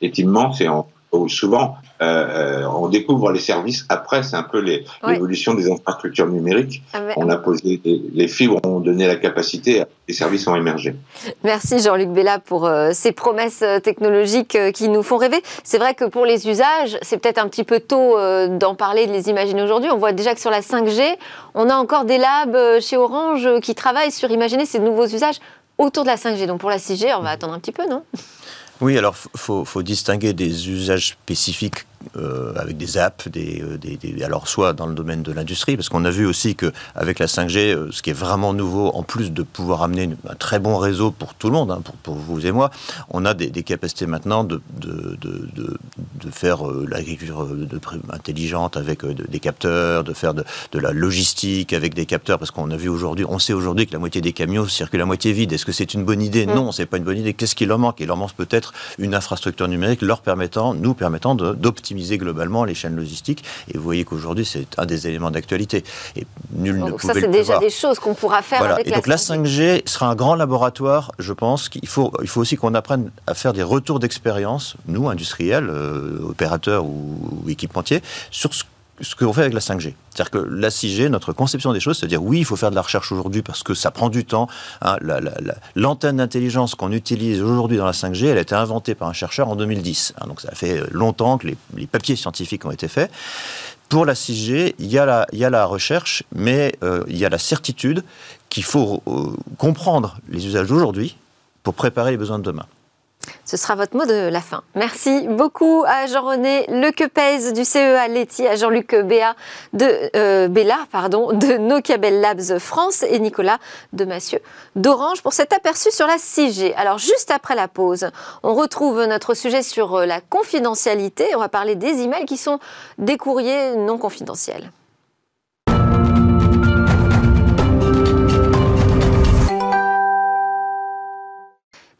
est immense et en, souvent euh, on découvre les services après, c'est un peu l'évolution des infrastructures numériques. Ah, on a posé les fibres, ont donné la capacité, les services ont émergé. Merci Jean-Luc Bella pour euh, ces promesses euh, technologiques qui nous font rêver. C'est vrai que pour les usages, c'est peut-être un petit peu tôt d'en parler, de les imaginer aujourd'hui. On voit déjà que sur la 5G, on a encore des labs chez Orange qui travaillent sur imaginer ces nouveaux usages autour de la 5G. Donc pour la 6G, on va attendre un petit peu, non? Oui, alors faut, faut, distinguer des usages spécifiques euh, avec des apps, des, euh, des, des, alors soit dans le domaine de l'industrie, parce qu'on a vu aussi que avec la 5G, euh, ce qui est vraiment nouveau, en plus de pouvoir amener un très bon réseau pour tout le monde, hein, pour, pour, vous et moi, on a des, capacités maintenant de, de, de, de faire l'agriculture intelligente avec des capteurs, de faire de, la logistique avec des capteurs, parce qu'on a vu aujourd'hui, on sait aujourd'hui que la moitié des camions circulent à moitié vide. Est-ce que c'est une bonne idée? Mmh. Non, c'est pas une bonne idée. Qu'est-ce qui leur manque? Il leur manque peut-être une infrastructure numérique leur permettant, nous permettant d'optimiser optimiser globalement les chaînes logistiques. Et vous voyez qu'aujourd'hui, c'est un des éléments d'actualité. Et nul donc ne pouvait ça, c'est déjà des choses qu'on pourra faire voilà. avec et donc la 5G sera un grand laboratoire, je pense qu'il faut, il faut aussi qu'on apprenne à faire des retours d'expérience, nous, industriels, euh, opérateurs ou, ou équipementiers, sur ce ce qu'on fait avec la 5G. C'est-à-dire que la 6G, notre conception des choses, c'est-à-dire oui, il faut faire de la recherche aujourd'hui parce que ça prend du temps. Hein, L'antenne d'intelligence qu'on utilise aujourd'hui dans la 5G, elle a été inventée par un chercheur en 2010. Hein, donc ça fait longtemps que les, papiers scientifiques ont été faits. Pour la 6G, il y a la, il y a la recherche, mais euh, il y a la certitude qu'il faut euh, comprendre les usages d'aujourd'hui pour préparer les besoins de demain. Ce sera votre mot de la fin. Merci beaucoup à Jean-René Lequepèze du CEA Letty, à Jean-Luc Béa de euh, Bella, pardon, de Nokia Bell Labs France et Nicolas de Massieu d'Orange pour cet aperçu sur la 6G. Alors juste après la pause, on retrouve notre sujet sur euh, la confidentialité. On va parler des emails qui sont des courriers non confidentiels.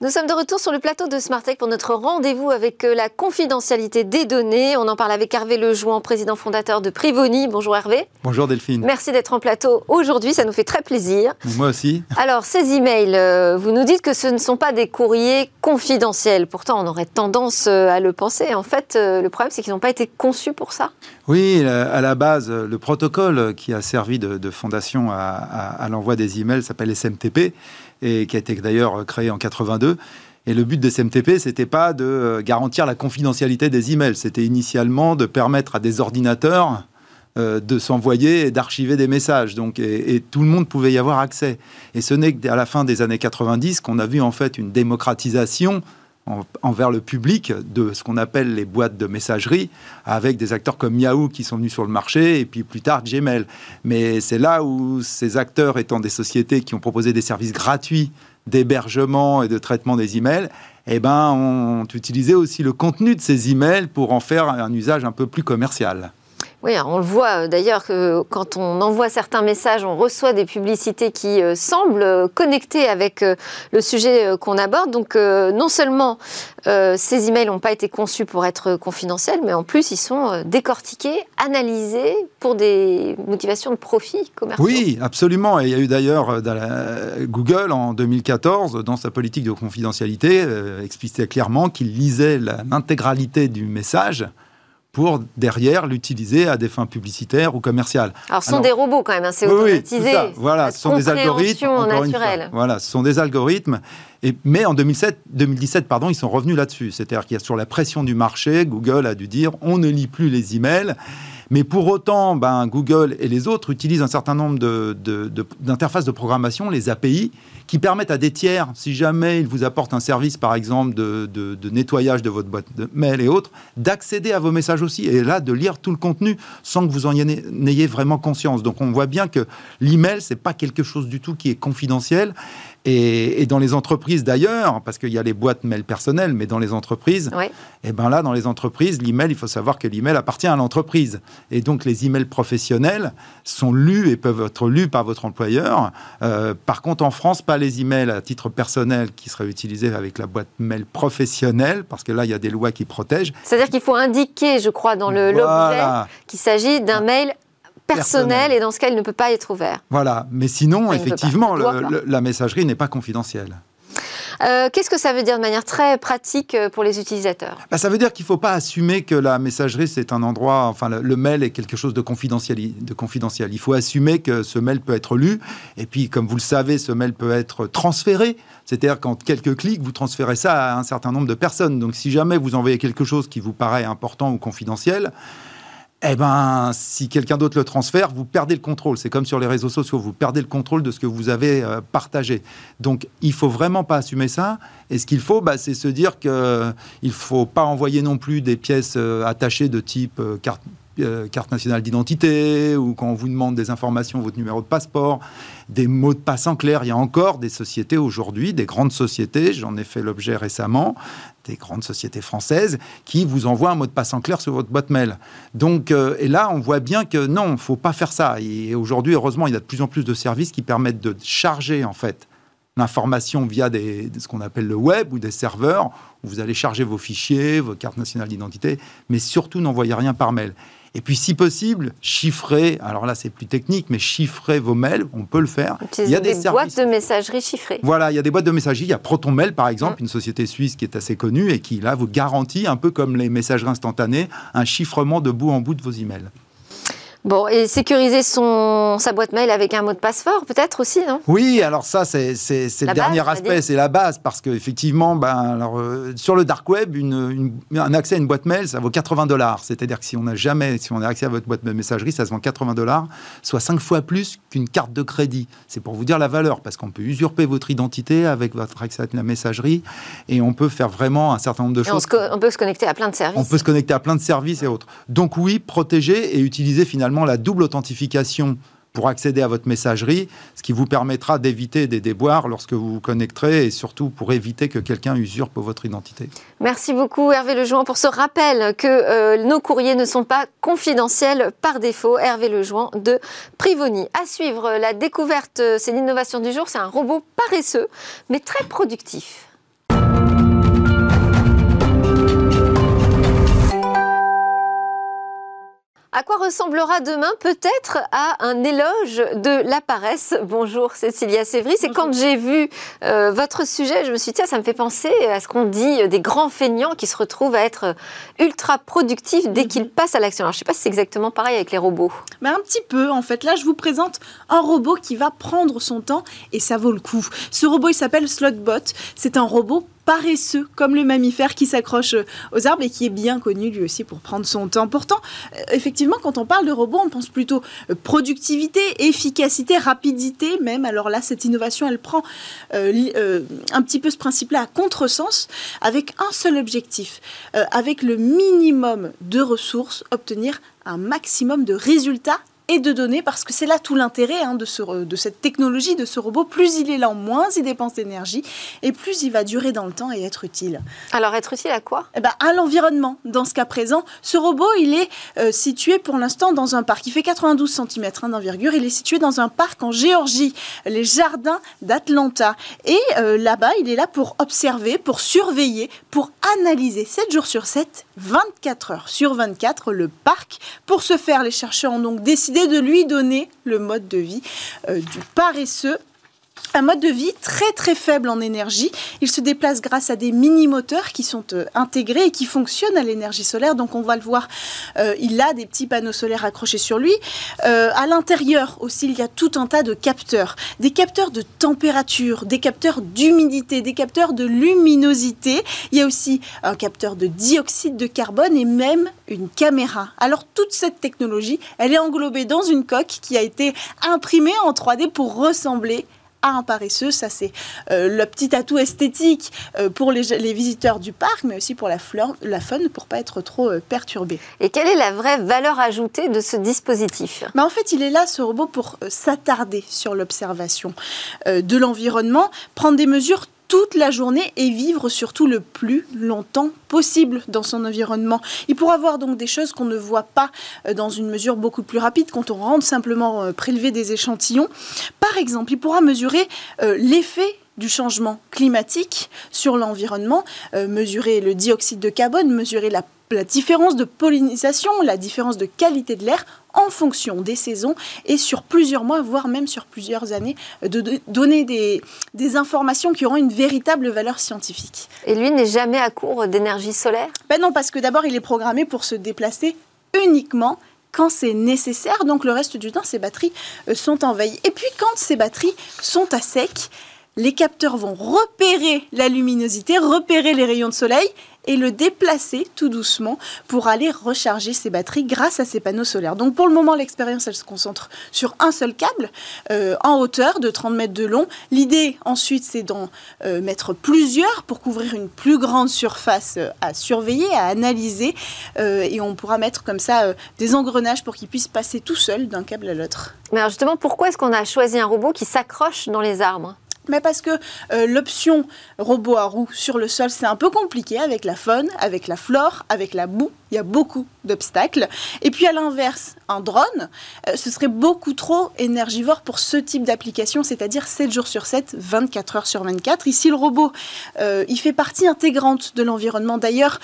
Nous sommes de retour sur le plateau de Smartech pour notre rendez-vous avec euh, la confidentialité des données. On en parle avec Hervé Lejouan, président fondateur de Privoni. Bonjour Hervé. Bonjour Delphine. Merci d'être en plateau aujourd'hui, ça nous fait très plaisir. Moi aussi. Alors, ces emails, euh, vous nous dites que ce ne sont pas des courriers confidentiels. Pourtant, on aurait tendance euh, à le penser. En fait, le problème, c'est qu'ils n'ont pas été conçus pour ça. Oui, à la base, le protocole qui a servi de, fondation à, à l'envoi des emails s'appelle SMTP et qui a été d'ailleurs créé en 82. Et le but de SMTP, c'était pas de euh, garantir la confidentialité des emails, c'était initialement de permettre à des ordinateurs euh, de s'envoyer et d'archiver des messages. Donc, et, tout le monde pouvait y avoir accès. Et ce n'est qu'à la fin des années 90 qu'on a vu en fait une démocratisation envers le public de ce qu'on appelle les boîtes de messagerie, avec des acteurs comme Yahoo qui sont venus sur le marché, et puis plus tard Gmail. Mais c'est là où ces acteurs étant des sociétés qui ont proposé des services gratuits d'hébergement et de traitement des emails, eh ben, ont utilisé aussi le contenu de ces emails pour en faire un usage un peu plus commercial. Oui, on le voit euh, d'ailleurs que quand on envoie certains messages, on reçoit des publicités qui euh, semblent connectées avec euh, le sujet qu'on aborde. Donc non seulement ces emails n'ont pas été conçus pour être confidentiels, mais en plus ils sont décortiqués, analysés pour des motivations de profit commercial. Oui, absolument. Et il y a eu d'ailleurs Google en 2014, dans sa politique de confidentialité, expliquait clairement qu'il lisait l'intégralité du message pour derrière l'utiliser à des fins publicitaires ou commerciales. Alors, ce sont des robots quand même, hein, c'est automatisé. Voilà, ce sont des algorithmes. Naturelle. Voilà, ce sont des algorithmes. Et, mais en 2007, 2017, pardon, ils sont revenus là-dessus. C'est-à-dire qu'il y a sur la pression du marché, Google a dû dire on ne lit plus les emails. Mais pour autant, ben, Google et les autres utilisent un certain nombre d'interfaces de, programmation, les API, qui permettent à des tiers, si jamais ils vous apportent un service, par exemple, de, nettoyage de votre boîte de mail et autres, d'accéder à vos messages aussi, et là, de lire tout le contenu sans que vous en ayez vraiment conscience. Donc on voit bien que l'email, c'est pas quelque chose du tout qui est confidentiel. Et, dans les entreprises d'ailleurs, parce qu'il y a les boîtes mail personnelles, mais dans les entreprises, et eh ben là, dans les entreprises, l'email, il faut savoir que l'email appartient à l'entreprise. Et donc les emails professionnels sont lus et peuvent être lus par votre employeur. Euh, par contre, en France, pas les emails à titre personnel qui seraient utilisés avec la boîte mail professionnelle, parce que là, il y a des lois qui protègent. C'est-à-dire qu'il faut indiquer, je crois, dans l'objet qu'il s'agit d'un mail personnel, et dans ce cas, il ne peut pas être ouvert. Voilà, mais sinon, effectivement, la messagerie n'est pas confidentielle. Euh, qu'est-ce que ça veut dire de manière très pratique euh, pour les utilisateurs? Bah, Ça veut dire qu'il ne faut pas assumer que la messagerie, c'est un endroit, enfin le, mail est quelque chose de confidentiel, de confidentiel. Il faut assumer que ce mail peut être lu, et puis comme vous le savez, ce mail peut être transféré. C'est-à-dire qu'en quelques clics, vous transférez ça à un certain nombre de personnes. Donc si jamais vous envoyez quelque chose qui vous paraît important ou confidentiel, eh ben, si quelqu'un d'autre le transfère, vous perdez le contrôle. C'est comme sur les réseaux sociaux, vous perdez le contrôle de ce que vous avez euh, partagé. Donc, il faut vraiment pas assumer ça. Et ce qu'il faut, bah, c'est se dire qu'il ne faut pas envoyer non plus des pièces euh, attachées de type euh, carte euh, carte nationale d'identité ou quand on vous demande des informations, votre numéro de passeport, des mots de passe en clair. Il y a encore des sociétés aujourd'hui, des grandes sociétés, j'en ai fait l'objet récemment, des grandes sociétés françaises qui vous envoient un mot de passe en clair sur votre boîte mail. Donc, euh, et là, on voit bien que non, il ne faut pas faire ça. Et aujourd'hui, heureusement, il y a de plus en plus de services qui permettent de charger, en fait, l'information via des, ce qu'on appelle le web ou des serveurs où vous allez charger vos fichiers, vos cartes nationales d'identité, mais surtout n'envoyez rien par mail. Et puis, si possible, chiffrer. Alors là, c'est plus technique, mais chiffrer vos mails, on peut le faire. Il y a des, boîtes de messagerie chiffrées. Voilà, il y a des boîtes de messagerie. Il y a ProtonMail, par exemple, mm. une société suisse qui est assez connue et qui, là, vous garantit, un peu comme les messageries instantanées, un chiffrement de bout en bout de vos emails. Bon, et sécuriser son, sa boîte mail avec un mot de passe fort, peut-être aussi, non? Oui, alors ça, c'est le dernier aspect, c'est la base, parce qu'effectivement, ben, alors, euh, sur le dark web, une, un accès à une boîte mail, ça vaut 80 dollars. C'est-à-dire que si on n'a jamais, si on a accès à votre boîte de messagerie, ça se vend 80 dollars, soit 5 fois plus qu'une carte de crédit. C'est pour vous dire la valeur, parce qu'on peut usurper votre identité avec votre accès à la messagerie, et on peut faire vraiment un certain nombre de choses. On, on peut se connecter à plein de services. On peut se connecter à plein de services et autres. Donc oui, protéger et utiliser finalement la double authentification pour accéder à votre messagerie, ce qui vous permettra d'éviter des déboires lorsque vous vous connecterez et surtout pour éviter que quelqu'un usurpe votre identité. Merci beaucoup Hervé Lejouan pour ce rappel que euh, nos courriers ne sont pas confidentiels par défaut. Hervé Lejouan de Privoni. À suivre, la découverte, c'est l'innovation du jour, c'est un robot paresseux mais très productif. À quoi ressemblera demain Peut-être à un éloge de la paresse? Bonjour Cécilia Sévry. C'est quand j'ai vu euh, votre sujet, je me suis dit, ça me fait penser à ce qu'on dit des grands feignants qui se retrouvent à être ultra productifs dès qu'ils mhm. passent à l'action. Alors je ne sais pas si c'est exactement pareil avec les robots. Mais un petit peu en fait. Là, je vous présente un robot qui va prendre son temps et ça vaut le coup. Ce robot, il s'appelle Slotbot. C'est un robot paresseux, comme le mammifère qui s'accroche aux arbres et qui est bien connu lui aussi pour prendre son temps. Pourtant, euh, effectivement, quand on parle de robots, on pense plutôt euh, productivité, efficacité, rapidité même. Alors là, cette innovation, elle prend euh, un petit peu ce principe-là à contresens avec un seul objectif, avec le minimum de ressources, obtenir un maximum de résultats et de données, parce que c'est là tout l'intérêt hein, de, ce, de cette technologie, de ce robot. Plus il est lent, moins il dépense d'énergie, et plus il va durer dans le temps et être utile. Alors être utile à quoi? Eh ben, À l'environnement. Dans ce cas présent, ce robot, il est euh, situé pour l'instant dans un parc. Il fait 92 cm hein, d'envergure. Il est situé dans un parc en Géorgie, les jardins d'Atlanta. Et euh, là-bas, il est là pour observer, pour surveiller, pour analyser 7 jours sur 7, 24 heures sur 24 le parc. Pour ce faire, les chercheurs ont donc décidé de lui donner le mode de vie euh, du paresseux un mode de vie très très faible en énergie. Il se déplace grâce à des mini-moteurs qui sont euh, intégrés et qui fonctionnent à l'énergie solaire. Donc on va le voir, euh, il a des petits panneaux solaires accrochés sur lui. Euh, à l'intérieur aussi, il y a tout un tas de capteurs. Des capteurs de température, des capteurs d'humidité, des capteurs de luminosité. Il y a aussi un capteur de dioxyde de carbone et même une caméra. Alors toute cette technologie, elle est englobée dans une coque qui a été imprimée en 3D pour ressembler à un paresseux. Ça, c'est euh, le petit atout esthétique euh, pour les, visiteurs du parc, mais aussi pour la, fleur, la faune, pour pas être trop euh, perturbé. Et quelle est la vraie valeur ajoutée de ce dispositif? Mais En fait, il est là, ce robot, pour s'attarder sur l'observation de l'environnement, prendre des mesures toute la journée et vivre surtout le plus longtemps possible dans son environnement. Il pourra voir donc des choses qu'on ne voit pas euh, dans une mesure beaucoup plus rapide quand on rentre simplement euh, prélever des échantillons. Par exemple, il pourra mesurer euh, l'effet du changement climatique sur l'environnement, mesurer le dioxyde de carbone, mesurer la la différence de pollinisation, la différence de qualité de l'air en fonction des saisons et sur plusieurs mois, voire même sur plusieurs années, de, donner des, des, informations qui auront une véritable valeur scientifique. Et lui n'est jamais à court d'énergie solaire? Ben non, parce que d'abord, il est programmé pour se déplacer uniquement quand c'est nécessaire. Donc le reste du temps, ses batteries euh, sont en veille. Et puis quand ces batteries sont à sec, les capteurs vont repérer la luminosité, repérer les rayons de soleil et le déplacer tout doucement pour aller recharger ses batteries grâce à ces panneaux solaires. Donc pour le moment, l'expérience, elle se concentre sur un seul câble euh, en hauteur de 30 mètres de long. L'idée ensuite, c'est d'en euh, mettre plusieurs pour couvrir une plus grande surface euh, à surveiller, à analyser. et on pourra mettre comme ça des engrenages pour qu'il puisse passer tout seul d'un câble à l'autre. Mais alors justement, pourquoi est-ce qu'on a choisi un robot qui s'accroche dans les arbres? Mais parce que euh, l'option robot à roues sur le sol, c'est un peu compliqué avec la faune, avec la flore, avec la boue. Il y a beaucoup d'obstacles. Et puis à l'inverse, un drone, euh, ce serait beaucoup trop énergivore pour ce type d'application, c'est-à-dire 7 jours sur 7, 24 heures sur 24. Ici, le robot, euh, il fait partie intégrante de l'environnement. D'ailleurs,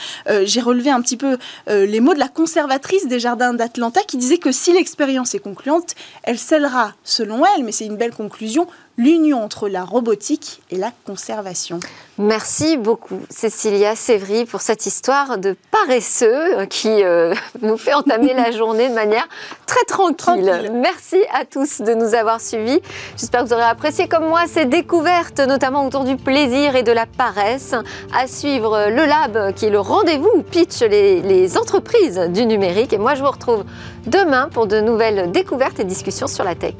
j'ai relevé un petit peu les mots de la conservatrice des jardins d'Atlanta qui disait que si l'expérience est concluante, elle scellera, selon elle, mais c'est une belle conclusion, l'union entre la robotique et la conservation. Merci beaucoup Cécilia Sévry pour cette histoire de paresseux qui euh, nous fait entamer la journée de manière très tranquille. Merci à tous de nous avoir suivis. J'espère que vous aurez apprécié comme moi ces découvertes, notamment autour du plaisir et de la paresse. À suivre le Lab qui est le rendez-vous où pitch les, les entreprises du numérique. Et moi je vous retrouve demain pour de nouvelles découvertes et discussions sur la tech.